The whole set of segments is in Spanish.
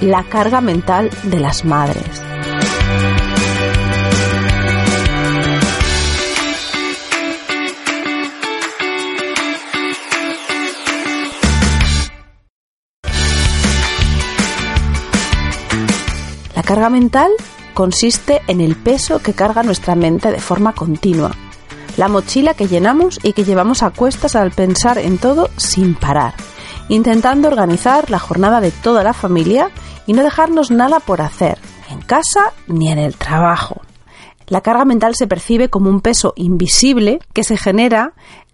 la carga mental de las madres. La carga mental consiste en el peso que carga nuestra mente de forma continua, la mochila que llenamos y que llevamos a cuestas al pensar en todo sin parar, intentando organizar la jornada de toda la familia y no dejarnos nada por hacer, en casa ni en el trabajo. La carga mental se percibe como un peso invisible que se genera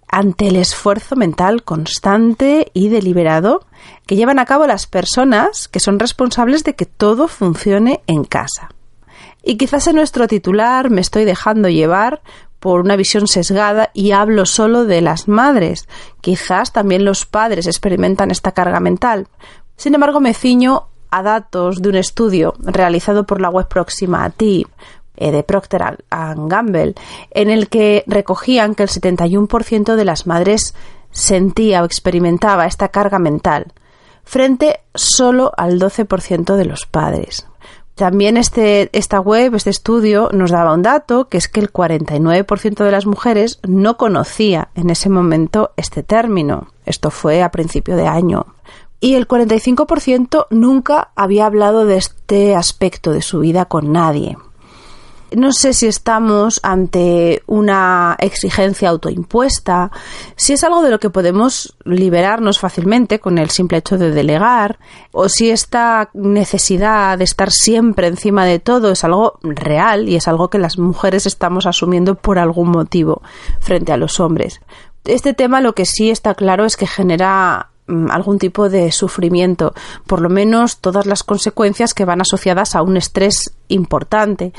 ante el esfuerzo mental constante y deliberado que llevan a cabo las personas que son responsables de que todo funcione en casa. Y quizás en nuestro titular me estoy dejando llevar por una visión sesgada y hablo solo de las madres. Quizás también los padres experimentan esta carga mental. Sin embargo, me ciño a datos de un estudio realizado por la web próxima a ti eh, de Procter Gamble, en el que recogían que el 71% de las madres sentía o experimentaba esta carga mental, frente solo al 12% de los padres. También este, esta web, este estudio, nos daba un dato, que es que el 49% de las mujeres no conocía en ese momento este término. Esto fue a principio de año y el 45% nunca había hablado de este aspecto de su vida con nadie. No sé si estamos ante una exigencia autoimpuesta, si es algo de lo que podemos liberarnos fácilmente con el simple hecho de delegar, o si esta necesidad de estar siempre encima de todo es algo real y es algo que las mujeres estamos asumiendo por algún motivo frente a los hombres. Este tema lo que sí está claro es que genera algún tipo de sufrimiento, por lo menos todas las consecuencias que van asociadas a un estrés importante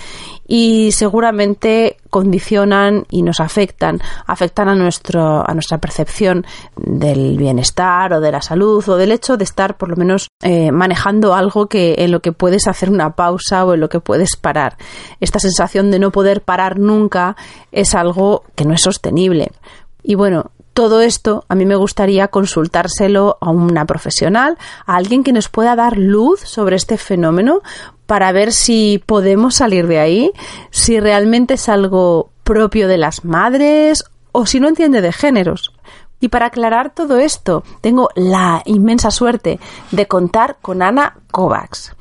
y seguramente condicionan y nos afectan, afectan a nuestro a nuestra percepción del bienestar o de la salud o del hecho de estar por lo menos eh, manejando algo que en lo que puedes hacer una pausa o en lo que puedes parar. Esta sensación de no poder parar nunca es algo que no es sostenible. Y bueno, todo esto a mí me gustaría consultárselo a una profesional, a alguien que nos pueda dar luz sobre este fenómeno para ver si podemos salir de ahí, si realmente es algo propio de las madres o si no entiende de géneros. Y para aclarar todo esto, tengo la inmensa suerte de contar con Ana Kovacs.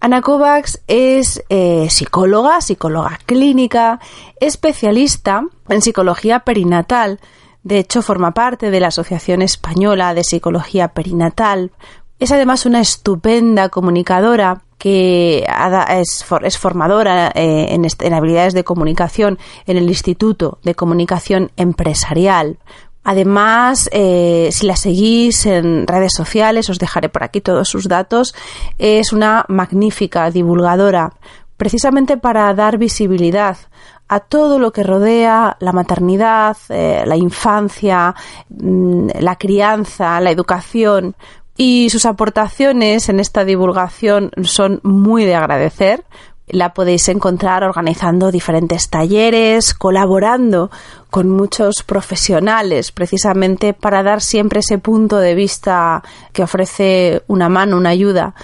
Ana Kovacs es eh, psicóloga, psicóloga clínica, especialista en psicología perinatal, de hecho, forma parte de la Asociación Española de Psicología Perinatal. Es además una estupenda comunicadora que es, formadora eh, en, habilidades de comunicación en el Instituto de Comunicación Empresarial. Además, eh, si la seguís en redes sociales, os dejaré por aquí todos sus datos. Es una magnífica divulgadora, precisamente para dar visibilidad a todo lo que rodea la maternidad, eh, la infancia, mm, la crianza, la educación. Y sus aportaciones en esta divulgación son muy de agradecer. La podéis encontrar organizando diferentes talleres, colaborando con muchos profesionales, precisamente para dar siempre ese punto de vista que ofrece una mano, una ayuda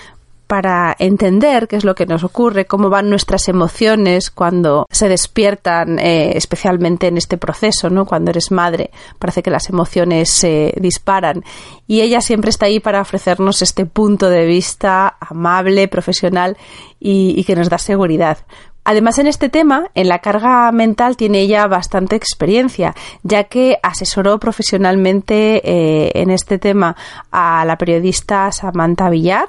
para entender qué es lo que nos ocurre, cómo van nuestras emociones cuando se despiertan, eh, especialmente en este proceso, ¿no? Cuando eres madre, parece que las emociones se disparan. Y ella siempre está ahí para ofrecernos este punto de vista amable, profesional y, que nos da seguridad. Además, en este tema, en la carga mental, tiene ella bastante experiencia, ya que asesoró profesionalmente eh, en este tema a la periodista Samantha Villar,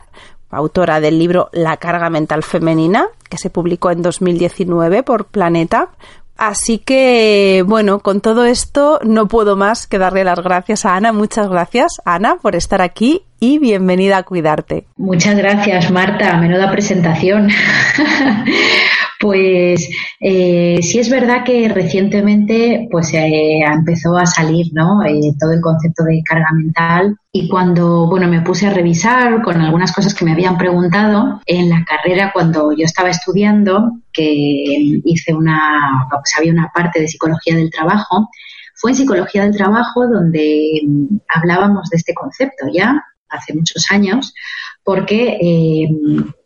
autora del libro La carga mental femenina, que se publicó en 2019 por Planeta. Así que, bueno, con todo esto no puedo más que darle las gracias a Ana. Muchas gracias, Ana, por estar aquí y bienvenida a Cuidarte. Muchas gracias, Marta. Menuda presentación. Pues eh, sí es verdad que recientemente pues eh, empezó a salir ¿no? Eh, todo el concepto de carga mental y cuando bueno me puse a revisar con algunas cosas que me habían preguntado en la carrera cuando yo estaba estudiando que hice una pues había una parte de psicología del trabajo fue en psicología del trabajo donde mm, hablábamos de este concepto ya hace muchos años porque eh,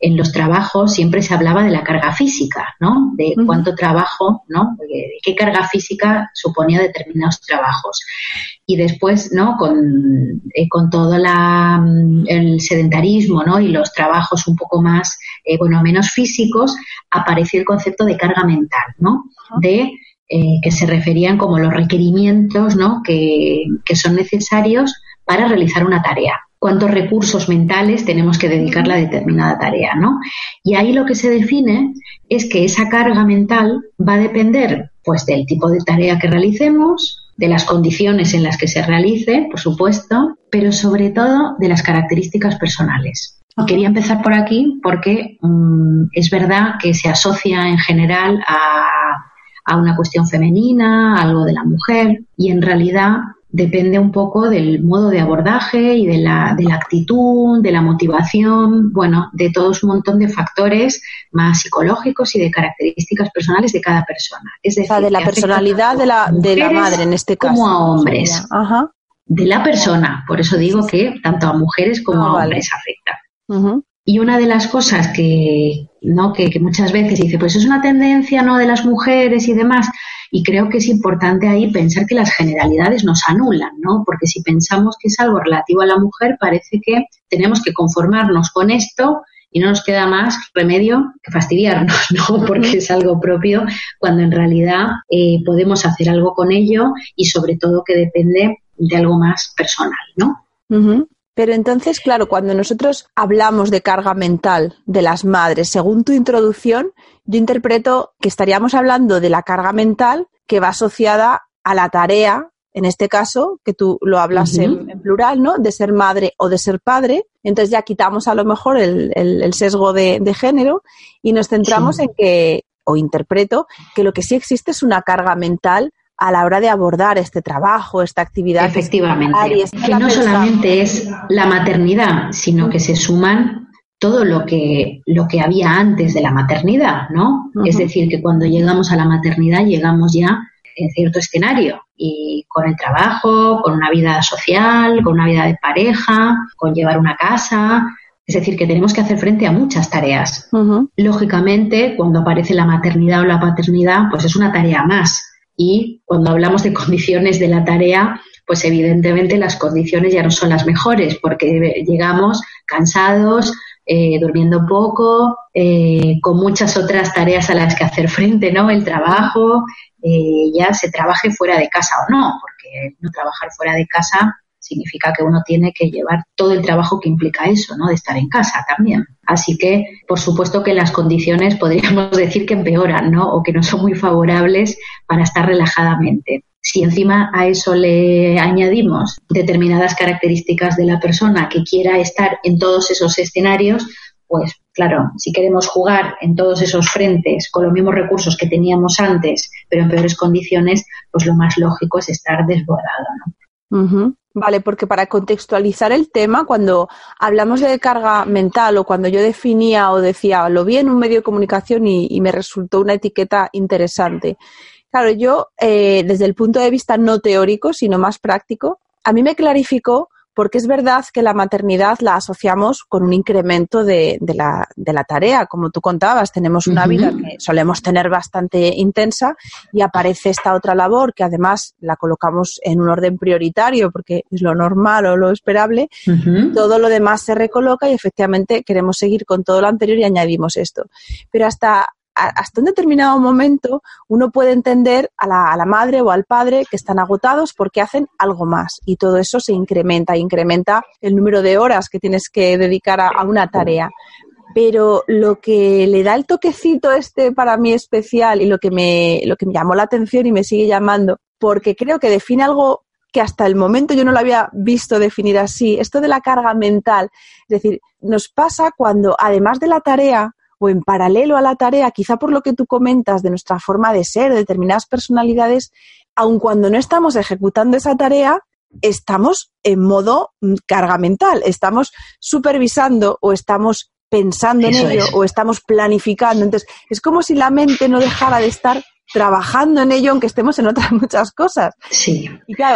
en los trabajos siempre se hablaba de la carga física, ¿no? De cuánto trabajo, ¿no? De qué carga física suponía determinados trabajos. Y después, ¿no? Con, eh, con todo la, mm, el sedentarismo, ¿no? Y los trabajos un poco más, eh, bueno, menos físicos, apareció el concepto de carga mental, ¿no? De que se referían como los requerimientos, ¿no? Que, que son necesarios para realizar una tarea cuántos recursos mentales tenemos que dedicarle a determinada tarea, ¿no? Y ahí lo que se define es que esa carga mental va a depender, pues, del tipo de tarea que realicemos, de las condiciones en las que se realice, por supuesto, pero sobre todo de las características personales. Quería empezar por aquí porque mm, es verdad que se asocia en general a, a una cuestión femenina, algo de la mujer, y en realidad depende un poco del modo de abordaje y de la, de la actitud, de la motivación, bueno, de todos un montón de factores más psicológicos y de características personales de cada persona. Es decir, de la personalidad de la, de la madre en este caso. Como a hombres. De la persona. Por eso digo que tanto a mujeres como ah, a hombres afecta. Y una de las cosas que, ¿no? Que, que, muchas veces dice, pues es una tendencia no de las mujeres y demás, y creo que es importante ahí pensar que las generalidades nos anulan, ¿no? Porque si pensamos que es algo relativo a la mujer, parece que tenemos que conformarnos con esto y no nos queda más remedio que fastidiarnos, ¿no? Porque es algo propio, cuando en realidad eh, podemos hacer algo con ello y sobre todo que depende de algo más personal, ¿no? Pero entonces, claro, cuando nosotros hablamos de carga mental de las madres, según tu introducción, yo interpreto que estaríamos hablando de la carga mental que va asociada a la tarea, en este caso, que tú lo hablas en, plural, ¿no? De ser madre o de ser padre. Entonces ya quitamos a lo mejor el, sesgo de, género y nos centramos en que, o interpreto, que lo que sí existe es una carga mental a la hora de abordar este trabajo, esta actividad. Efectivamente. Que no solamente es la maternidad, sino que se suman todo lo que, lo que había antes de la maternidad, ¿no? Es decir, que cuando llegamos a la maternidad llegamos ya en cierto escenario y con el trabajo, con una vida social, con una vida de pareja, con llevar una casa. Es decir, que tenemos que hacer frente a muchas tareas. Lógicamente, cuando aparece la maternidad o la paternidad, pues es una tarea más y cuando hablamos de condiciones de la tarea, pues evidentemente las condiciones ya no son las mejores porque llegamos cansados, eh, durmiendo poco, eh, con muchas otras tareas a las que hacer frente, ¿no? El trabajo, eh, ya se trabaje fuera de casa o no, porque no trabajar fuera de casa significa que uno tiene que llevar todo el trabajo que implica eso, ¿no? De estar en casa también. Así que, por supuesto que las condiciones podríamos decir que empeoran, ¿no? O que no son muy favorables para estar relajadamente. Si encima a eso le añadimos determinadas características de la persona que quiera estar en todos esos escenarios, pues claro, si queremos jugar en todos esos frentes con los mismos recursos que teníamos antes, pero en peores condiciones, pues lo más lógico es estar desbordado, ¿no? Vale, porque para contextualizar el tema, cuando hablamos de carga mental o cuando yo definía o decía, lo vi en un medio de comunicación y, me resultó una etiqueta interesante. Claro, yo, eh, desde el punto de vista no teórico, sino más práctico, a mí me clarificó porque es verdad que la maternidad la asociamos con un incremento de, la, de la, tarea. Como tú contabas, tenemos una vida que solemos tener bastante intensa y aparece esta otra labor que además la colocamos en un orden prioritario porque es lo normal o lo esperable. Todo lo demás se recoloca y efectivamente queremos seguir con todo lo anterior y añadimos esto. Pero hasta hasta un determinado momento uno puede entender a la, madre o al padre que están agotados porque hacen algo más y todo eso se incrementa, incrementa el número de horas que tienes que dedicar a, una tarea. Pero lo que le da el toquecito este para mí especial y lo que me, lo que me llamó la atención y me sigue llamando, porque creo que define algo que hasta el momento yo no lo había visto definir así, esto de la carga mental. Es decir, nos pasa cuando además de la tarea, o en paralelo a la tarea, quizá por lo que tú comentas de nuestra forma de ser, de determinadas personalidades, aun cuando no estamos ejecutando esa tarea, estamos en modo mm, carga mental, estamos supervisando o estamos pensando en ello o estamos planificando. Entonces, es como si la mente no dejara de estar trabajando en ello aunque estemos en otras muchas cosas. Sí.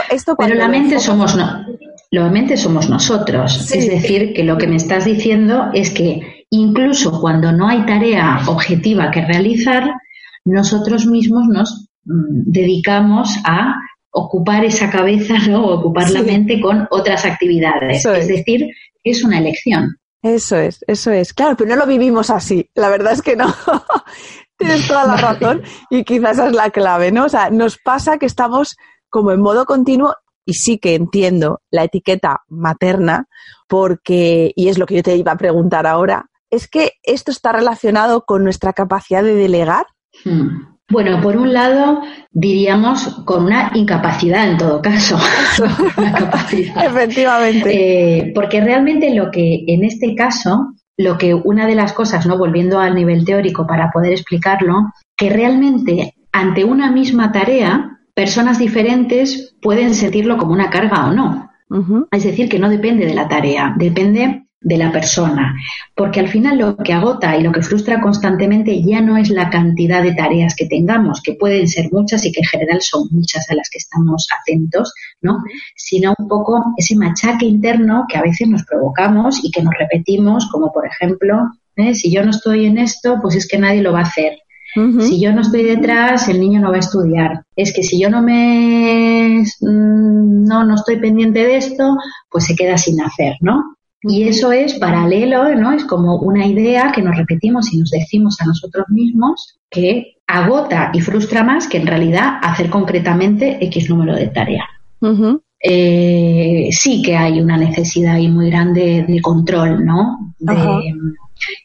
esto Pero la mente somos no, la mente somos nosotros. Es decir, que lo que me estás diciendo es que Incluso cuando no hay tarea objetiva que realizar, nosotros mismos nos mm, dedicamos a ocupar esa cabeza ¿no? o ocupar la mente con otras actividades. Es. decir, es una elección. Eso es, eso es. Claro, pero no lo vivimos así. La verdad es que no. Tienes toda la razón y quizás esa es la clave, ¿no? O sea, nos pasa que estamos como en modo continuo y sí que entiendo la etiqueta materna porque, y es lo que yo te iba a preguntar ahora, ¿es que esto está relacionado con nuestra capacidad de delegar? Hmm. Bueno, por un lado, diríamos con una incapacidad en todo caso. Efectivamente. Eh, porque realmente lo que en este caso, lo que una de las cosas, no volviendo al nivel teórico para poder explicarlo, que realmente ante una misma tarea, personas diferentes pueden sentirlo como una carga o no. Es decir, que no depende de la tarea, depende de la persona, porque al final lo que agota y lo que frustra constantemente ya no es la cantidad de tareas que tengamos, que pueden ser muchas y que en general son muchas a las que estamos atentos, ¿no? Sino un poco ese machaque interno que a veces nos provocamos y que nos repetimos, como por ejemplo, ¿eh? si yo no estoy en esto, pues es que nadie lo va a hacer. Si yo no estoy detrás, el niño no va a estudiar. Es que si yo no me mm, no, no estoy pendiente de esto, pues se queda sin hacer, ¿no? Y eso es paralelo, ¿no? Es como una idea que nos repetimos y nos decimos a nosotros mismos que agota y frustra más que en realidad hacer concretamente X número de tareas. Eh, sí que hay una necesidad ahí muy grande de control, ¿no?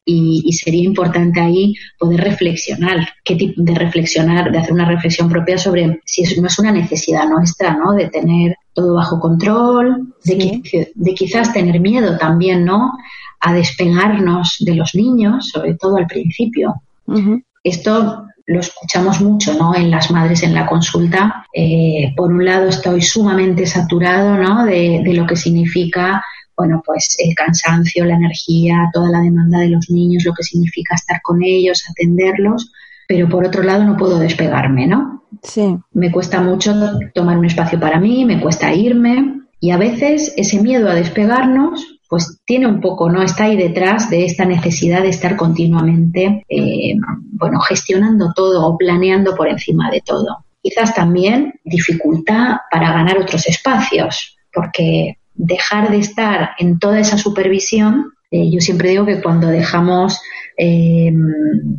Y, sería importante ahí poder reflexionar, qué tipo de reflexionar, de hacer una reflexión propia sobre si es, no es una necesidad nuestra, ¿no? De tener todo bajo control, de, de quizás tener miedo también, ¿no? A despegarnos de los niños, sobre todo al principio. Esto lo escuchamos mucho ¿no? en las madres en la consulta. Eh, por un lado, estoy sumamente saturado ¿no? de, de, lo que significa bueno, pues el cansancio, la energía, toda la demanda de los niños, lo que significa estar con ellos, atenderlos, pero por otro lado no puedo despegarme, ¿no? Sí. Me cuesta mucho tomar un espacio para mí, me cuesta irme y a veces ese miedo a despegarnos pues tiene un poco, ¿no? Está ahí detrás de esta necesidad de estar continuamente, eh, bueno, gestionando todo o planeando por encima de todo. Quizás también dificultad para ganar otros espacios, porque dejar de estar en toda esa supervisión, eh, yo siempre digo que cuando dejamos, eh,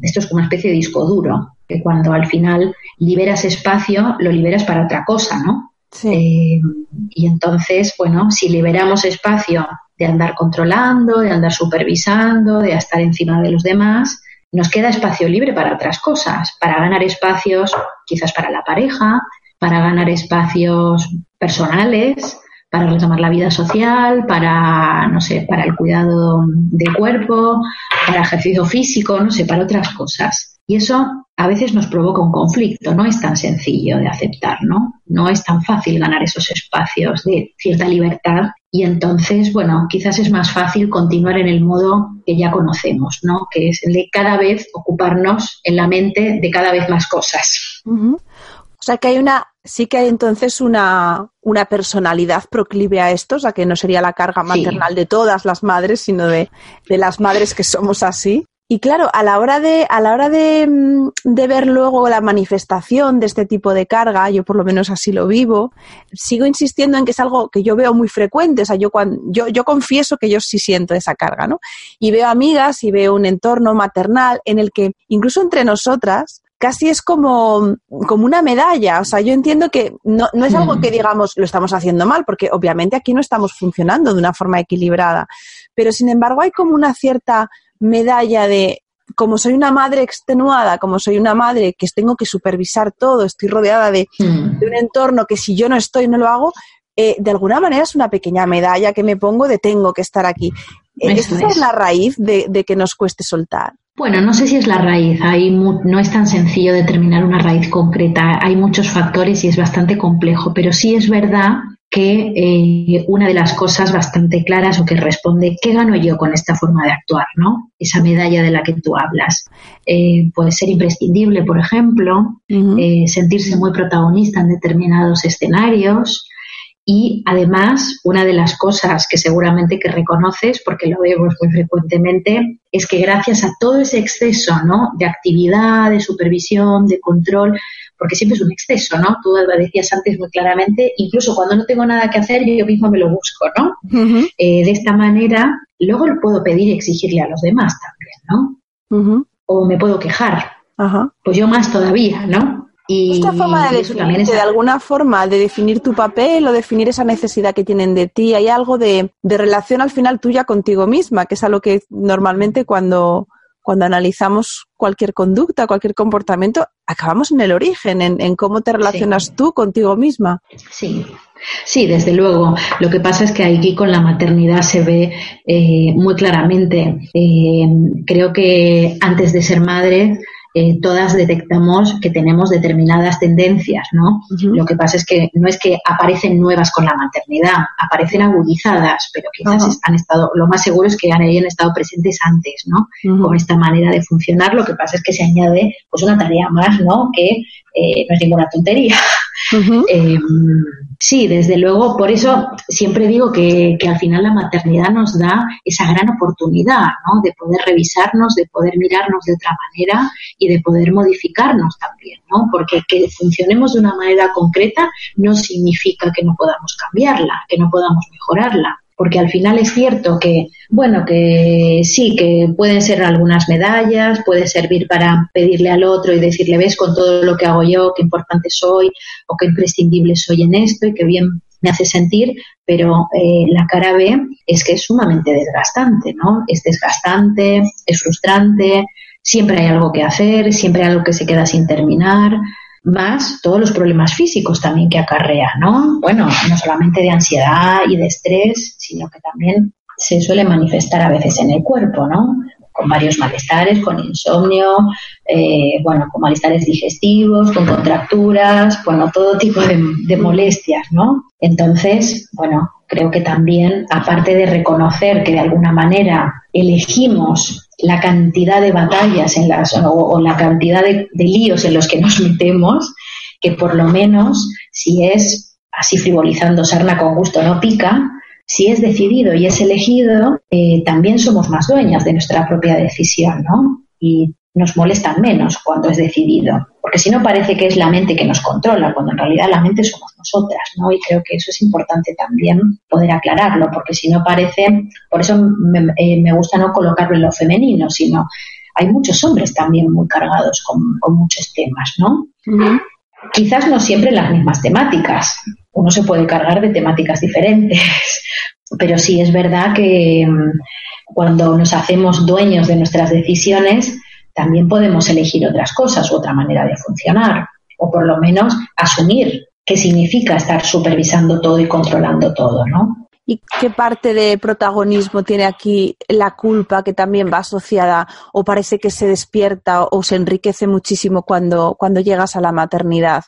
esto es como una especie de disco duro, que cuando al final liberas espacio, lo liberas para otra cosa, ¿no? Eh, y entonces, bueno, si liberamos espacio de andar controlando, de andar supervisando, de estar encima de los demás, nos queda espacio libre para otras cosas, para ganar espacios quizás para la pareja, para ganar espacios personales, para retomar la vida social, para, no sé, para el cuidado del cuerpo, para ejercicio físico, no sé, para otras cosas. Y eso a veces nos provoca un conflicto, no es tan sencillo de aceptar, ¿no? No es tan fácil ganar esos espacios de cierta libertad y entonces, bueno, quizás es más fácil continuar en el modo que ya conocemos, ¿no? Que es el de cada vez ocuparnos en la mente de cada vez más cosas. Sea que hay una, sí que hay entonces una, una personalidad proclive a esto, o sea que no sería la carga maternal de todas las madres, sino de, de las madres que somos así. Y claro, a la hora de, a la hora de, mm, de, ver luego la manifestación de este tipo de carga, yo por lo menos así lo vivo, sigo insistiendo en que es algo que yo veo muy frecuente. O sea, yo cuando, yo, yo confieso que yo sí siento esa carga, ¿no? Y veo amigas y veo un entorno maternal en el que incluso entre nosotras casi es como, como una medalla. O sea, yo entiendo que no, no es algo que digamos lo estamos haciendo mal, porque obviamente aquí no estamos funcionando de una forma equilibrada. Pero sin embargo hay como una cierta medalla de como soy una madre extenuada, como soy una madre que tengo que supervisar todo, estoy rodeada de, mm. un entorno que si yo no estoy, no lo hago, eh, de alguna manera es una pequeña medalla que me pongo de tengo que estar aquí. Eh, ¿Esa es la raíz de, de, que nos cueste soltar? Bueno, no sé si es la raíz, hay no es tan sencillo determinar una raíz concreta, hay muchos factores y es bastante complejo, pero sí es verdad que eh, una de las cosas bastante claras o que responde, ¿qué gano yo con esta forma de actuar? ¿no? Esa medalla de la que tú hablas. Eh, puede ser imprescindible, por ejemplo, eh, sentirse muy protagonista en determinados escenarios. Y además, una de las cosas que seguramente que reconoces, porque lo vemos muy frecuentemente, es que gracias a todo ese exceso ¿no? de actividad, de supervisión, de control, porque siempre es un exceso, ¿no? Tú lo decías antes muy claramente, incluso cuando no tengo nada que hacer, yo mismo me lo busco, ¿no? Eh, de esta manera, luego lo puedo pedir y exigirle a los demás también, ¿no? O me puedo quejar. Pues yo más todavía, ¿no? Y Esta forma de definir, de alguna forma, de definir tu papel o definir esa necesidad que tienen de ti, hay algo de, de relación al final tuya contigo misma, que es algo que normalmente cuando, cuando analizamos cualquier conducta, cualquier comportamiento, acabamos en el origen, en, cómo te relacionas tú contigo misma. Sí, sí, desde luego. Lo que pasa es que aquí con la maternidad se ve eh, muy claramente. Eh, creo que antes de ser madre eh, todas detectamos que tenemos determinadas tendencias, ¿no? Lo que pasa es que no es que aparecen nuevas con la maternidad, aparecen agudizadas, pero quizás han estado, lo más seguro es que hayan estado presentes antes, ¿no? Con esta manera de funcionar, lo que pasa es que se añade pues una tarea más, ¿no? Que eh, no es ninguna tontería. Eh, sí, desde luego, por eso siempre digo que, al final la maternidad nos da esa gran oportunidad ¿no? de poder revisarnos, de poder mirarnos de otra manera y de poder modificarnos también, ¿no? porque que funcionemos de una manera concreta no significa que no podamos cambiarla, que no podamos mejorarla porque al final es cierto que, bueno, que sí, que pueden ser algunas medallas, puede servir para pedirle al otro y decirle, ves con todo lo que hago yo, qué importante soy o qué imprescindible soy en esto y qué bien me hace sentir, pero eh, la cara B es que es sumamente desgastante, ¿no? Es desgastante, es frustrante, siempre hay algo que hacer, siempre hay algo que se queda sin terminar, más todos los problemas físicos también que acarrea, ¿no? Bueno, no solamente de ansiedad y de estrés, sino que también se suele manifestar a veces en el cuerpo, ¿no? Con varios malestares, con insomnio, eh, bueno, con malestares digestivos, con contracturas, bueno, todo tipo de, de molestias, ¿no? Entonces, bueno, creo que también, aparte de reconocer que de alguna manera elegimos la cantidad de batallas en las, o, la cantidad de, líos en los que nos metemos, que por lo menos si es así frivolizando sarna con gusto no pica, si es decidido y es elegido, eh, también somos más dueñas de nuestra propia decisión, ¿no? Nos molestan menos cuando es decidido, porque si no parece que es la mente que nos controla, cuando en realidad la mente somos nosotras, ¿no? Y creo que eso es importante también poder aclararlo, porque si no parece, por eso me, eh, gusta no colocarlo en lo femenino, sino hay muchos hombres también muy cargados con, muchos temas, ¿no? Quizás no siempre las mismas temáticas, uno se puede cargar de temáticas diferentes, pero sí es verdad que mm, cuando nos hacemos dueños de nuestras decisiones, también podemos elegir otras cosas u otra manera de funcionar, o por lo menos asumir qué significa estar supervisando todo y controlando todo, ¿no? ¿Y qué parte de protagonismo tiene aquí la culpa que también va asociada o parece que se despierta o se enriquece muchísimo cuando, cuando llegas a la maternidad?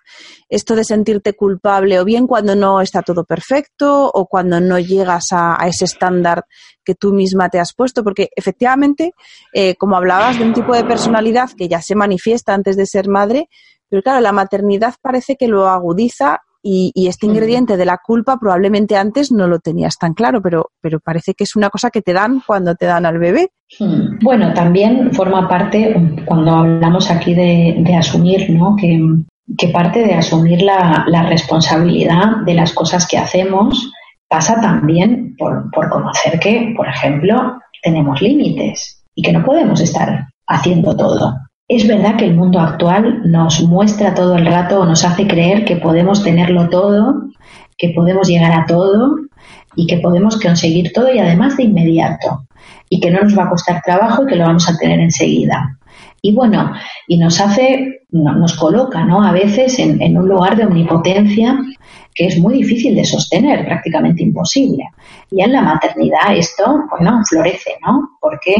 Esto de sentirte culpable o bien cuando no está todo perfecto o cuando no llegas a, ese estándar que tú misma te has puesto, porque efectivamente, eh, como hablabas de un tipo de personalidad que ya se manifiesta antes de ser madre, Pero claro, la maternidad parece que lo agudiza y, este ingrediente de la culpa probablemente antes no lo tenías tan claro, pero, pero parece que es una cosa que te dan cuando te dan al bebé. Hmm. Bueno, también forma parte, cuando hablamos aquí de, asumir, ¿no? Que, que, parte de asumir la, la, responsabilidad de las cosas que hacemos pasa también por, por conocer que, por ejemplo, tenemos límites y que no podemos estar haciendo todo. Es verdad que el mundo actual nos muestra todo el rato, nos hace creer que podemos tenerlo todo, que podemos llegar a todo y que podemos conseguir todo y además de inmediato y que no nos va a costar trabajo y que lo vamos a tener enseguida. Y bueno, y nos hace, nos coloca, ¿no? A veces en, en un lugar de omnipotencia que es muy difícil de sostener, prácticamente imposible. Y en la maternidad esto, bueno, florece, ¿no? Porque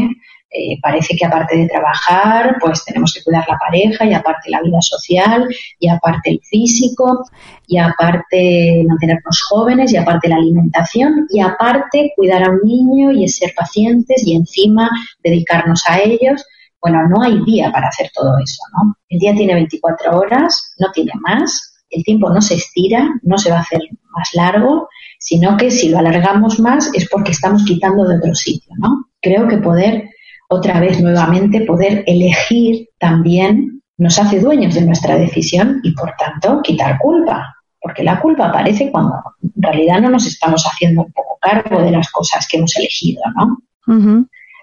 eh, parece que aparte de trabajar, pues tenemos que cuidar la pareja y aparte la vida social y aparte el físico y aparte mantenernos jóvenes y aparte la alimentación y aparte cuidar a un niño y ser pacientes y encima dedicarnos a ellos. Bueno, no hay día para hacer todo eso, ¿no? El día tiene 24 horas, no tiene más, el tiempo no se estira, no se va a hacer más largo, sino que si lo alargamos más es porque estamos quitando de otro sitio, ¿no? Creo que poder otra vez nuevamente poder elegir también nos hace dueños de nuestra decisión y por tanto quitar culpa. Porque la culpa aparece cuando en realidad no nos estamos haciendo un poco cargo de las cosas que hemos elegido, ¿no?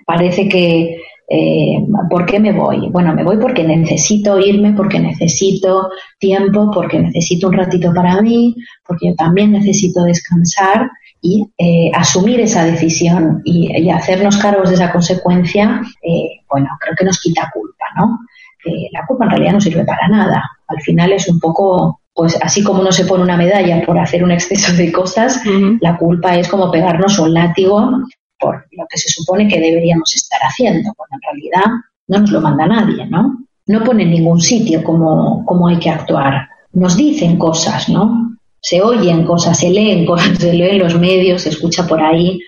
Parece que, eh, ¿por qué me voy? Bueno, me voy porque necesito irme, porque necesito tiempo, porque necesito un ratito para mí, porque yo también necesito descansar y eh, asumir esa decisión y, hacernos cargos de esa consecuencia, eh, bueno, creo que nos quita culpa, ¿no? la culpa en realidad no sirve para nada. Al final es un poco, pues así como uno se pone una medalla por hacer un exceso de cosas, la culpa es como pegarnos un látigo por lo que se supone que deberíamos estar haciendo, cuando en realidad no nos lo manda nadie, ¿no? No pone en ningún sitio cómo, cómo hay que actuar. Nos dicen cosas, ¿no? se oyen cosas, se leen cosas, se leen los medios, se escucha por ahí,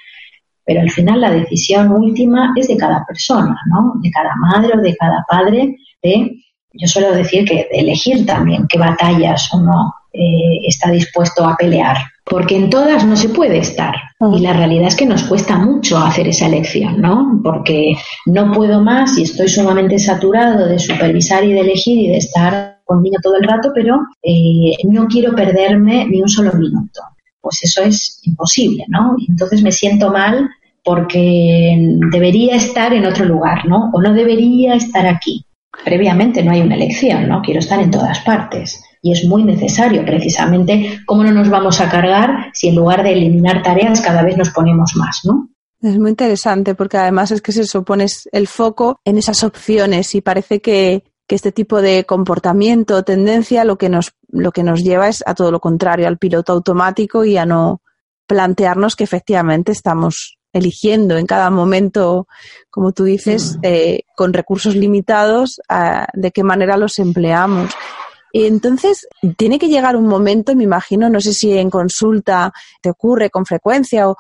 pero al final la decisión última es de cada persona, ¿no? De cada madre o de cada padre, de, yo suelo decir que de elegir también qué batallas uno eh, está dispuesto a pelear, porque en todas no se puede estar. Ah. Y la realidad es que nos cuesta mucho hacer esa elección, ¿no? Porque no puedo más y estoy sumamente saturado de supervisar y de elegir y de estar conmigo todo el rato, pero eh, no quiero perderme ni un solo minuto. Pues eso es imposible, ¿no? entonces me siento mal porque debería estar en otro lugar, ¿no? O no debería estar aquí. Previamente no hay una elección, ¿no? Quiero estar en todas partes. Y es muy necesario, precisamente, cómo no nos vamos a cargar si en lugar de eliminar tareas cada vez nos ponemos más, ¿no? Es muy interesante porque además es que se supone el foco en esas opciones y parece que, que este tipo de comportamiento o tendencia lo que nos lo que nos lleva es a todo lo contrario, al piloto automático y a no plantearnos que efectivamente estamos eligiendo en cada momento, como tú dices, mm. eh, con recursos limitados, de qué manera los empleamos. Entonces, tiene que llegar un momento, me imagino, no sé si en consulta te ocurre con frecuencia o,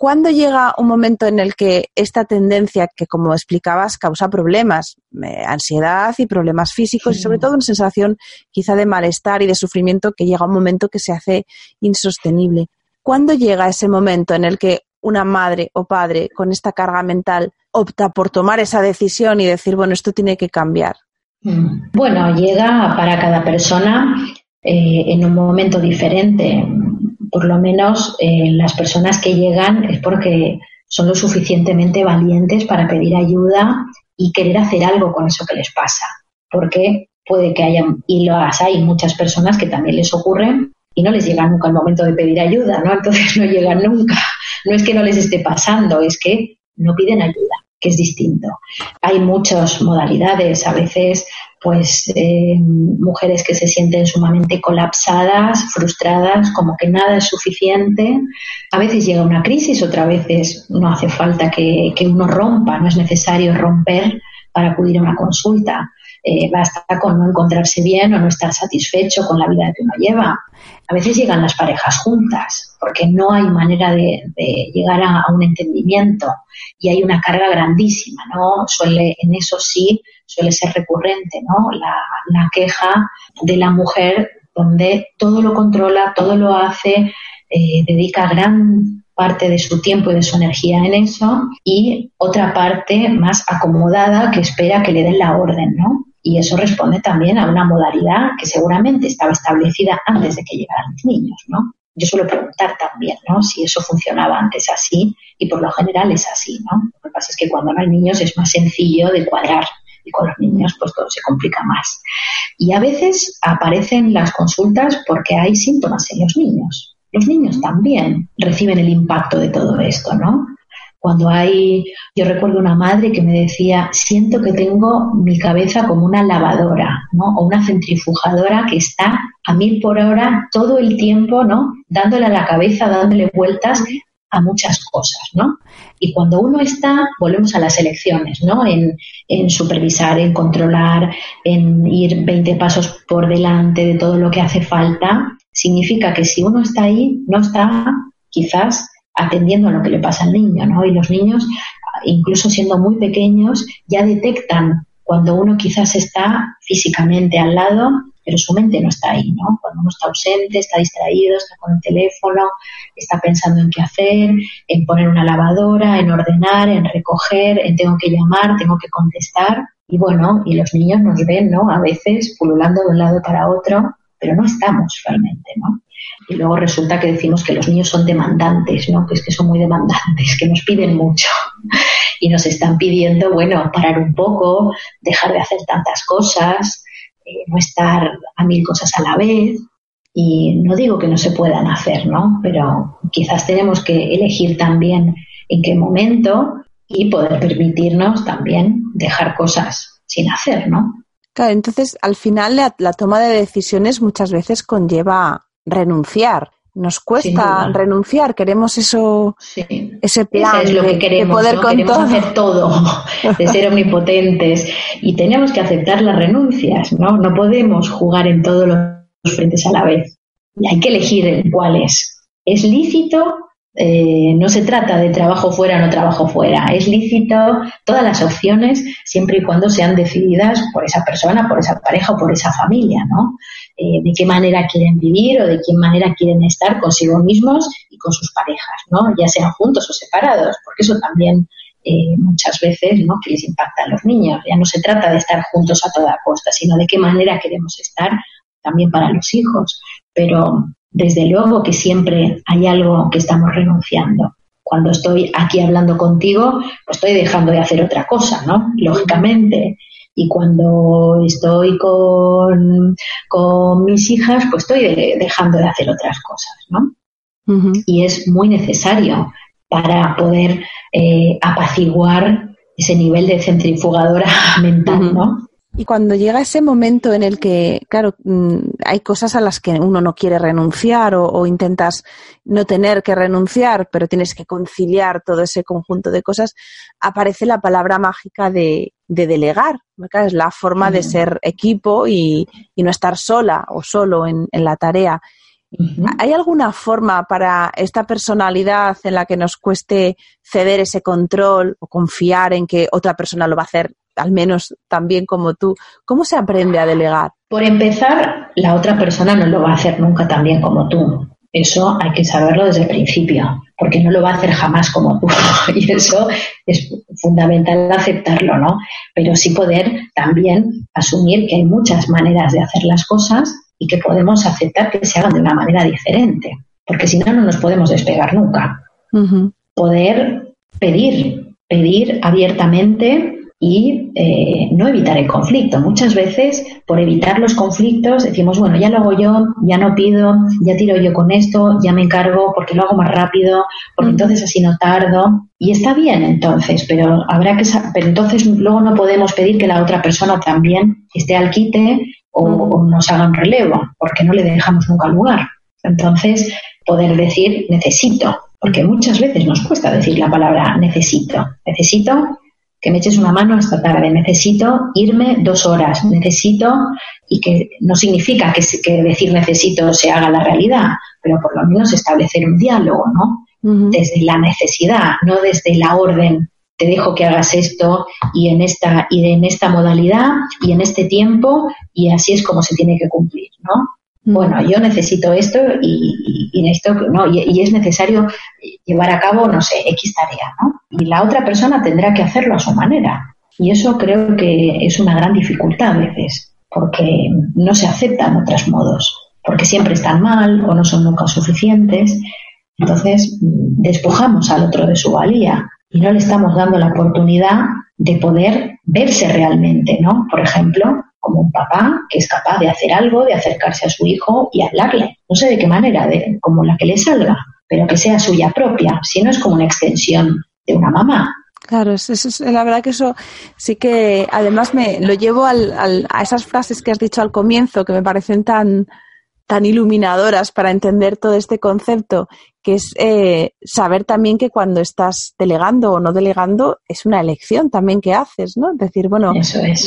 ¿Cuándo llega un momento en el que esta tendencia, que como explicabas, causa problemas, eh, ansiedad y problemas físicos y sobre todo una sensación quizá de malestar y de sufrimiento que llega un momento que se hace insostenible? ¿Cuándo llega ese momento en el que una madre o padre con esta carga mental opta por tomar esa decisión y decir, bueno, esto tiene que cambiar? Bueno, llega para cada persona eh, en un momento diferente por lo menos eh, las personas que llegan es porque son lo suficientemente valientes para pedir ayuda y querer hacer algo con eso que les pasa. Porque puede que haya, y las hay muchas personas que también les ocurren y no les llega nunca el momento de pedir ayuda, ¿no? Entonces no llegan nunca. No es que no les esté pasando, es que no piden ayuda, que es distinto. Hay muchas modalidades, a veces pues eh, mujeres que se sienten sumamente colapsadas, frustradas, como que nada es suficiente. A veces llega una crisis, otras veces no hace falta que, uno rompa, no es necesario romper para acudir a una consulta. Eh, basta con no encontrarse bien o no estar satisfecho con la vida que uno lleva. A veces llegan las parejas juntas, porque no hay manera de, llegar a, un entendimiento y hay una carga grandísima, ¿no? Suele, en eso sí, suele ser recurrente, ¿no? La, la queja de la mujer donde todo lo controla, todo lo hace, eh, dedica gran parte de su tiempo y de su energía en eso y otra parte más acomodada que espera que le den la orden, ¿no? Y eso responde también a una modalidad que seguramente estaba establecida antes de que llegaran los niños, ¿no? Yo suelo preguntar también, ¿no? Si eso funcionaba antes así y por lo general es así, ¿no? Lo que pasa es que cuando no hay niños es más sencillo de cuadrar y con los niños pues todo se complica más. Y a veces aparecen las consultas porque hay síntomas en los niños. Los niños también reciben el impacto de todo esto, ¿no? Cuando hay, yo recuerdo una madre que me decía, siento que tengo mi cabeza como una lavadora, ¿no? O una centrifujadora que está a mil por hora todo el tiempo, ¿no? Dándole a la cabeza, dándole vueltas a muchas cosas, ¿no? Y cuando uno está, volvemos a las elecciones, ¿no? En, supervisar, en controlar, en ir 20 pasos por delante de todo lo que hace falta, significa que si uno está ahí, no está quizás atendiendo a lo que le pasa al niño, ¿no? Y los niños, incluso siendo muy pequeños, ya detectan cuando uno quizás está físicamente al lado pero su mente no está ahí, ¿no? Cuando uno está ausente, está distraído, está con el teléfono, está pensando en qué hacer, en poner una lavadora, en ordenar, en recoger, en tengo que llamar, tengo que contestar. Y bueno, y los niños nos ven, ¿no? A veces pululando de un lado para otro, pero no estamos realmente, ¿no? Y luego resulta que decimos que los niños son demandantes, ¿no? Que es que son muy demandantes, que nos piden mucho y nos están pidiendo, bueno, parar un poco, dejar de hacer tantas cosas, no estar a mil cosas a la vez. Y no digo que no se puedan hacer, ¿no? Pero quizás tenemos que elegir también en qué momento y poder permitirnos también dejar cosas sin hacer, ¿no? Claro, entonces al final la, la toma de decisiones muchas veces conlleva renunciar nos cuesta renunciar, queremos eso, ese plan es lo que queremos, de poder queremos hacer todo, de ser omnipotentes y tenemos que aceptar las renuncias, ¿no? No podemos jugar en todos los frentes a la vez. Y hay que elegir en cuáles. Es lícito, eh, no se trata de trabajo fuera o no trabajo fuera, es lícito todas las opciones siempre y cuando sean decididas por esa persona, por esa pareja o por esa familia, ¿no? Eh, de qué manera quieren vivir o de qué manera quieren estar consigo mismos y con sus parejas, ¿no? Ya sean juntos o separados, porque eso también eh, muchas veces, ¿no? Que les impacta a los niños. Ya no se trata de estar juntos a toda costa, sino de qué manera queremos estar también para los hijos. Pero desde luego que siempre hay algo que estamos renunciando. Cuando estoy aquí hablando contigo, pues estoy dejando de hacer otra cosa, ¿no? Lógicamente, y cuando estoy con, mis hijas, pues estoy dejando de hacer otras cosas, ¿no? Y es muy necesario para poder eh, apaciguar ese nivel de centrifugadora mental, ¿no? Y cuando llega ese momento en el que, claro, mm, hay cosas a las que uno no quiere renunciar o, intentas no tener que renunciar, pero tienes que conciliar todo ese conjunto de cosas, aparece la palabra mágica de, delegar. Es la forma de ser equipo y, no estar sola o solo en, la tarea. ¿Hay alguna forma para esta personalidad en la que nos cueste ceder ese control o confiar en que otra persona lo va a hacer al menos tan bien como tú. ¿Cómo se aprende a delegar? Por empezar, la otra persona no lo va a hacer nunca tan bien como tú. Eso hay que saberlo desde el principio, porque no lo va a hacer jamás como tú. Y eso es fundamental aceptarlo, ¿no? Pero sí poder también asumir que hay muchas maneras de hacer las cosas y que podemos aceptar que se hagan de una manera diferente, porque si no, no nos podemos despegar nunca. Poder pedir, pedir abiertamente y eh, no evitar el conflicto. Muchas veces, por evitar los conflictos, decimos, bueno, ya lo hago yo, ya no pido, ya tiro yo con esto, ya me encargo porque lo hago más rápido, porque entonces así no tardo. Y está bien entonces, pero habrá que pero entonces luego no podemos pedir que la otra persona también esté al quite o, o nos haga un relevo, porque no le dejamos nunca lugar. Entonces, poder decir necesito, porque muchas veces nos cuesta decir la palabra necesito. Necesito que me eches una mano esta tarde, necesito irme dos horas, necesito, y que no significa que, que decir necesito se haga la realidad, pero por lo menos establecer un diálogo, ¿no? Desde la necesidad, no desde la orden te dejo que hagas esto y en esta y en esta modalidad y en este tiempo y así es como se tiene que cumplir, ¿no? Bueno, yo necesito esto y, y, no, y, es necesario llevar a cabo, no sé, X tarea, ¿no? Y la otra persona tendrá que hacerlo a su manera. Y eso creo que es una gran dificultad a veces, porque no se aceptan otros modos, porque siempre están mal o no son nunca suficientes. Entonces, despojamos al otro de su valía y no le estamos dando la oportunidad de poder verse realmente, ¿no? Por ejemplo, como un papá que es capaz de hacer algo, de acercarse a su hijo y hablarle. No sé de qué manera, de, como la que le salga, pero que sea suya propia, si no es como una extensión de una mamá. Claro, es, es, la verdad que eso sí que además me lo llevo al, a esas frases que has dicho al comienzo que me parecen tan, tan iluminadoras para entender todo este concepto, que es eh, saber también que cuando estás delegando o no delegando es una elección también que haces, ¿no? Decir, bueno,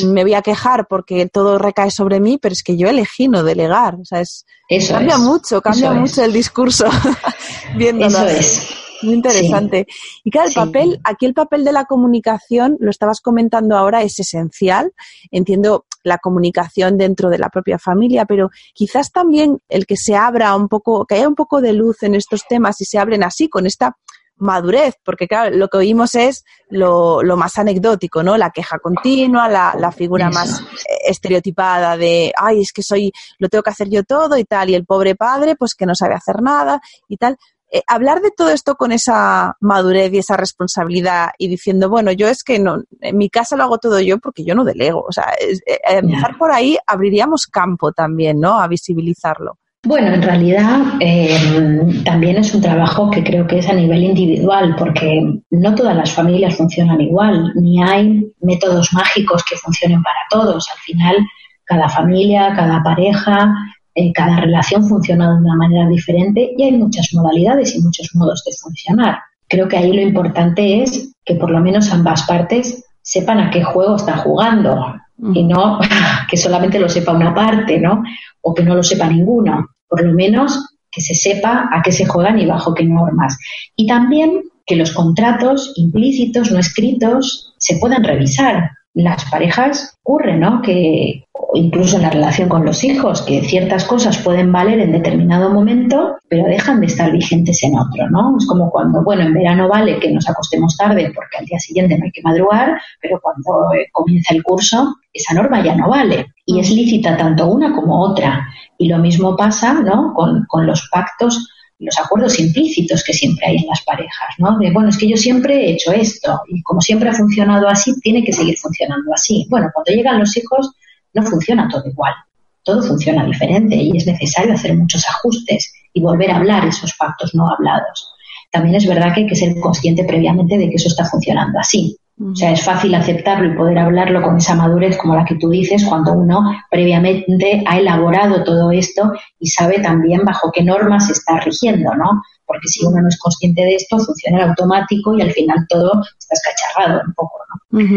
me voy a quejar porque todo recae sobre mí, pero es que yo elegí no delegar. O sea, es, cambia mucho, cambia mucho el discurso viéndolo. Eso muy interesante. Y claro, el papel, aquí el papel de la comunicación, lo estabas comentando ahora, es esencial. Entiendo la comunicación dentro de la propia familia, pero quizás también el que se abra un poco, que haya un poco de luz en estos temas y se abren así, con esta madurez, porque claro, lo que oímos es lo, más anecdótico, ¿no? La queja continua, la, la figura más estereotipada de, ay, es que soy, lo tengo que hacer yo todo y tal, y el pobre padre, pues que no sabe hacer nada y tal. Eh, hablar de todo esto con esa madurez y esa responsabilidad y diciendo, bueno, yo es que no, en mi casa lo hago todo yo porque yo no delego. O sea, eh, empezar por ahí abriríamos campo también, ¿no? A visibilizarlo. Bueno, en realidad em, también es un trabajo que creo que es a nivel individual, porque no todas las familias funcionan igual, ni hay métodos mágicos que funcionen para todos. Al final, cada familia, cada pareja eh, cada relación funciona de una manera diferente y hay muchas modalidades y muchos modos de funcionar. Creo que ahí lo importante es que por lo menos ambas partes sepan a qué juego están jugando y no que solamente lo sepa una parte, ¿no? O que no lo sepa ninguno. Por lo menos que se sepa a qué se juegan y bajo qué normas. Y también que los contratos implícitos, no escritos, se puedan revisar las parejas ocurre, ¿no? Que incluso en la relación con los hijos, que ciertas cosas pueden valer en determinado momento, pero dejan de estar vigentes en otro, ¿no? Es como cuando, bueno, en verano vale que nos acostemos tarde porque al día siguiente no hay que madrugar, pero cuando eh, comienza el curso, esa norma ya no vale. Y es lícita tanto una como otra. Y lo mismo pasa, ¿no? Con, con los pactos los acuerdos implícitos que siempre hay en las parejas, ¿no? De, bueno, es que yo siempre he hecho esto y como siempre ha funcionado así, tiene que seguir funcionando así. Bueno, cuando llegan los hijos no funciona todo igual, todo funciona diferente y es necesario hacer muchos ajustes y volver a hablar esos pactos no hablados. También es verdad que hay que ser consciente previamente de que eso está funcionando así. O sea, es fácil aceptarlo y poder hablarlo con esa madurez como la que tú dices cuando uno previamente ha elaborado todo esto y sabe también bajo qué normas se está rigiendo, ¿no? Porque si uno no es consciente de esto, funciona automático y al final todo está escacharrado un poco, ¿no?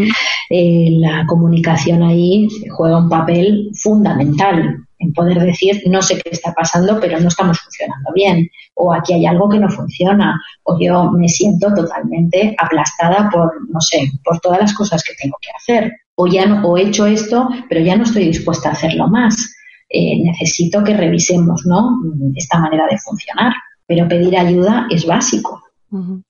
Eh, la comunicación ahí juega un papel fundamental en poder decir, no sé qué está pasando, pero no estamos funcionando bien, o aquí hay algo que no funciona, o yo me siento totalmente aplastada por, no sé, por todas las cosas que tengo que hacer, o ya no, o he hecho esto, pero ya no estoy dispuesta a hacerlo más. Eh, necesito que revisemos, ¿no? Esta manera de funcionar, pero pedir ayuda es básico.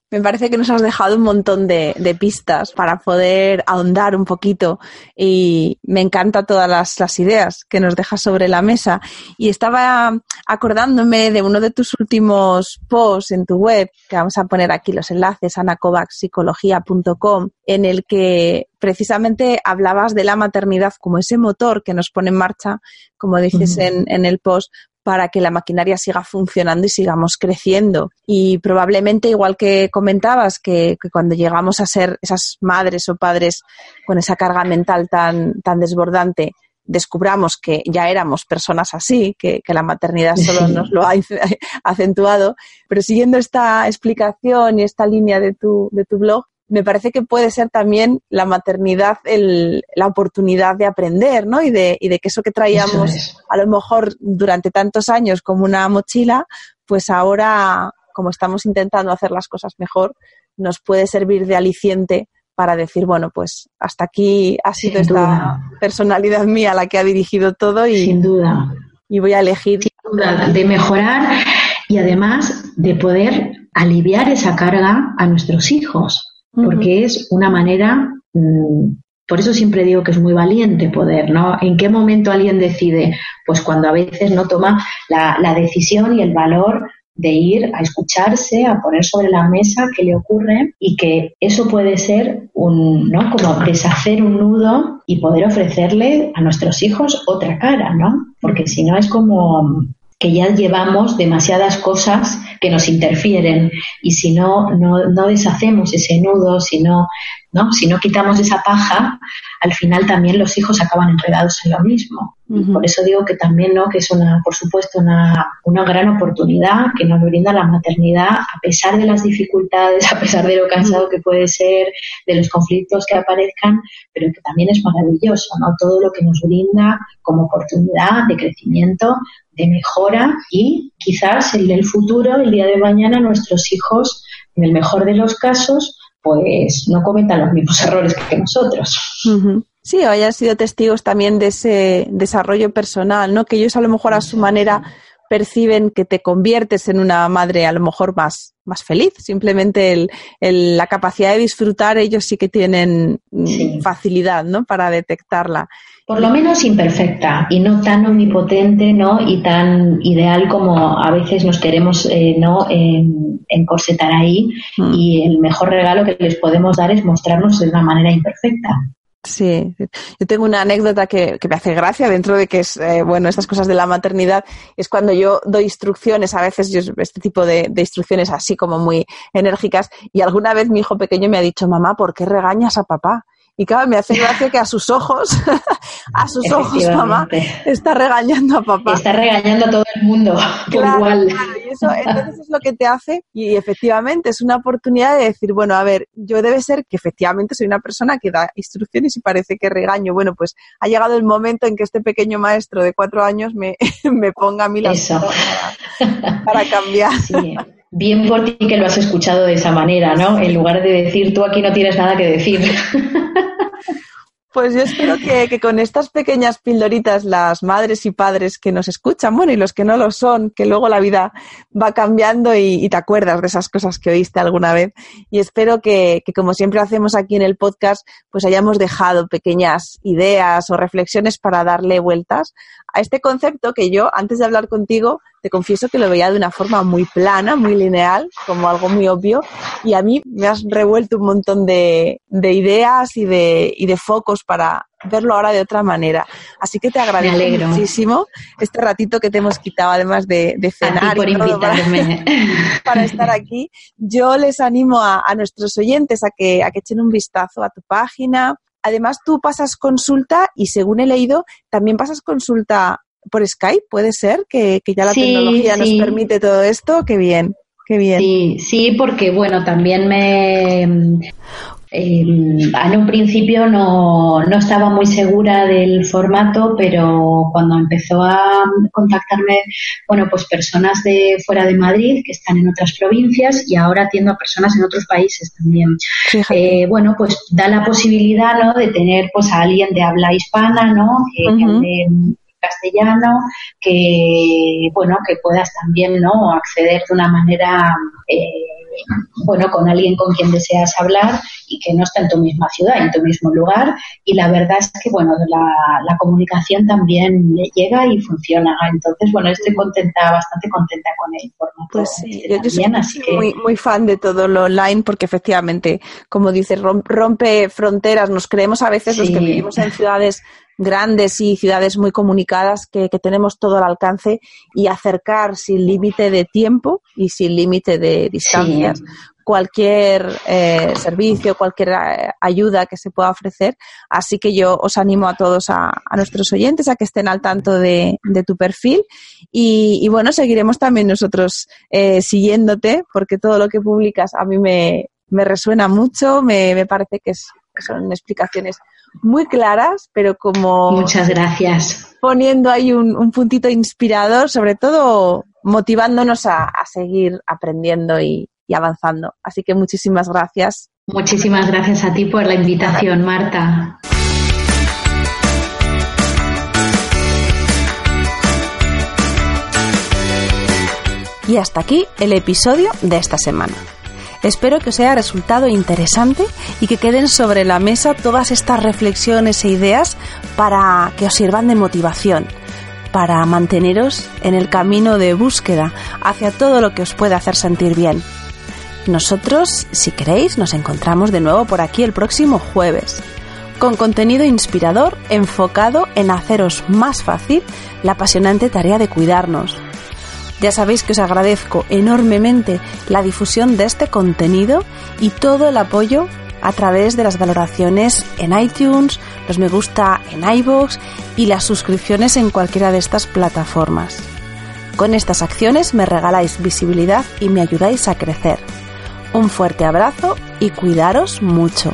Me parece que nos has dejado un montón de, pistas para poder ahondar un poquito y me encantan todas las, ideas que nos dejas sobre la mesa. Y estaba acordándome de uno de tus últimos posts en tu web, que vamos a poner aquí los enlaces, anacovaxpsicología.com, en el que precisamente hablabas de la maternidad como ese motor que nos pone en marcha, como dices en, en el post, para que la maquinaria siga funcionando y sigamos creciendo. Y probablemente, igual que comentabas, que, cuando llegamos a ser esas madres o padres con esa carga mental tan, tan desbordante, descubramos que ya éramos personas así, que, la maternidad solo nos lo ha acentuado. Pero siguiendo esta explicación y esta línea de tu, de tu blog, me parece que puede ser también la maternidad el, la oportunidad de aprender, ¿no? Y de, y de que eso que traíamos a lo mejor durante tantos años como una mochila, pues ahora, como estamos intentando hacer las cosas mejor, nos puede servir de aliciente para decir, bueno, pues hasta aquí ha sido esta personalidad mía la que ha dirigido todo y, Sin duda. y voy a elegir. Sin duda, de mejorar y además de poder aliviar esa carga a nuestros hijos, porque es una manera, mm, por eso siempre digo que es muy valiente poder, ¿no? ¿En qué momento alguien decide? Pues cuando a veces no toma la, la decisión y el valor de ir a escucharse, a poner sobre la mesa qué le ocurre y que eso puede ser un, ¿no? Como deshacer un nudo y poder ofrecerle a nuestros hijos otra cara, ¿no? Porque si no es como que ya llevamos demasiadas cosas que nos interfieren y si no, no, no deshacemos ese nudo, si no, ¿no? si no quitamos esa paja, al final también los hijos acaban enredados en lo mismo. Y por eso digo que también, ¿no? que es una, por supuesto, una, una gran oportunidad que nos brinda la maternidad a pesar de las dificultades, a pesar de lo cansado que puede ser, de los conflictos que aparezcan, pero que también es maravilloso, ¿no? Todo lo que nos brinda como oportunidad de crecimiento, de mejora y quizás en el futuro, el día de mañana, nuestros hijos, en el mejor de los casos, pues no cometan los mismos errores que nosotros. Sí, o hayan sido testigos también de ese desarrollo personal, ¿no? Que ellos a lo mejor a su manera perciben que te conviertes en una madre a lo mejor más, más feliz. Simplemente el, el, la capacidad de disfrutar, ellos sí que tienen sí. facilidad, ¿no? Para detectarla. Por lo menos imperfecta y no tan omnipotente, ¿no? Y tan ideal como a veces nos queremos, eh, ¿no? En, encorsetar ahí. Mm. Y el mejor regalo que les podemos dar es mostrarnos de una manera imperfecta. Sí, yo tengo una anécdota que, que, me hace gracia dentro de que es, eh, bueno, estas cosas de la maternidad, es cuando yo doy instrucciones, a veces yo, este tipo de, de, instrucciones así como muy enérgicas, y alguna vez mi hijo pequeño me ha dicho, mamá, ¿por qué regañas a papá? Y claro, me hace gracia que a sus ojos, a sus ojos, mamá, está regañando a papá. Está regañando a todo el mundo, claro, igual. Claro, y eso entonces es lo que te hace, y efectivamente es una oportunidad de decir, bueno, a ver, yo debe ser que efectivamente soy una persona que da instrucciones y parece que regaño. Bueno, pues ha llegado el momento en que este pequeño maestro de cuatro años me, me ponga a mí la para, para, cambiar. Sí bien por ti que lo has escuchado de esa manera, ¿no? En lugar de decir, tú aquí no tienes nada que decir. Pues yo espero que, que, con estas pequeñas pildoritas las madres y padres que nos escuchan, bueno, y los que no lo son, que luego la vida va cambiando y, y te acuerdas de esas cosas que oíste alguna vez. Y espero que, que, como siempre hacemos aquí en el podcast, pues hayamos dejado pequeñas ideas o reflexiones para darle vueltas a este concepto que yo, antes de hablar contigo, te confieso que lo veía de una forma muy plana, muy lineal, como algo muy obvio, y a mí me has revuelto un montón de, de ideas y de, y de focos para verlo ahora de otra manera. Así que te agradezco muchísimo este ratito que te hemos quitado, además de, de cenar por y todo invitarme. Para, para, estar aquí. Yo les animo a, a nuestros oyentes a que, a que echen un vistazo a tu página, Además, tú pasas consulta y según he leído, también pasas consulta por Skype, puede ser, que, que ya la sí, tecnología sí. nos permite todo esto. Qué bien, qué bien. Sí, sí, porque bueno, también me eh, en un principio no, no, estaba muy segura del formato, pero cuando empezó a contactarme, bueno, pues personas de fuera de Madrid que están en otras provincias y ahora atiendo a personas en otros países también. Eh, bueno, pues da la posibilidad, ¿no? De tener pues a alguien de habla hispana, ¿no? Que, uh -huh. que castellano, que bueno, que puedas también, ¿no? Acceder de una manera eh, bueno, con alguien con quien deseas hablar y que no está en tu misma ciudad, en tu mismo lugar. Y la verdad es que, bueno, la, la comunicación también llega y funciona. Entonces, bueno, estoy contenta, bastante contenta con el formato. Pues sí, este yo, también, soy que... muy, muy fan de todo lo online porque efectivamente, como dices, rompe fronteras. Nos creemos a veces sí. los que vivimos en ciudades grandes y ciudades muy comunicadas que, que, tenemos todo al alcance y acercar sin límite de tiempo y sin límite de distancias sí. cualquier eh, servicio, cualquier eh, ayuda que se pueda ofrecer. Así que yo os animo a todos, a, a nuestros oyentes, a que estén al tanto de, de tu perfil y, y, bueno, seguiremos también nosotros eh, siguiéndote porque todo lo que publicas a mí me, me resuena mucho, me, me parece que, es, que son explicaciones muy claras, pero como... Muchas gracias. Poniendo ahí un, un puntito inspirador, sobre todo motivándonos a, a seguir aprendiendo y, y, avanzando. Así que muchísimas gracias Muchísimas gracias a ti por la invitación, Marta. Y hasta aquí el episodio de esta semana. Espero que os haya resultado interesante y que queden sobre la mesa todas estas reflexiones e ideas para que os sirvan de motivación, para manteneros en el camino de búsqueda hacia todo lo que os puede hacer sentir bien. Nosotros, si queréis, nos encontramos de nuevo por aquí el próximo jueves, con contenido inspirador enfocado en haceros más fácil la apasionante tarea de cuidarnos, ya sabéis que os agradezco enormemente la difusión de este contenido y todo el apoyo a través de las valoraciones en iTunes, los me gusta en iVoox y las suscripciones en cualquiera de estas plataformas. Con estas acciones me regaláis visibilidad y me ayudáis a crecer. Un fuerte abrazo y cuidaros mucho.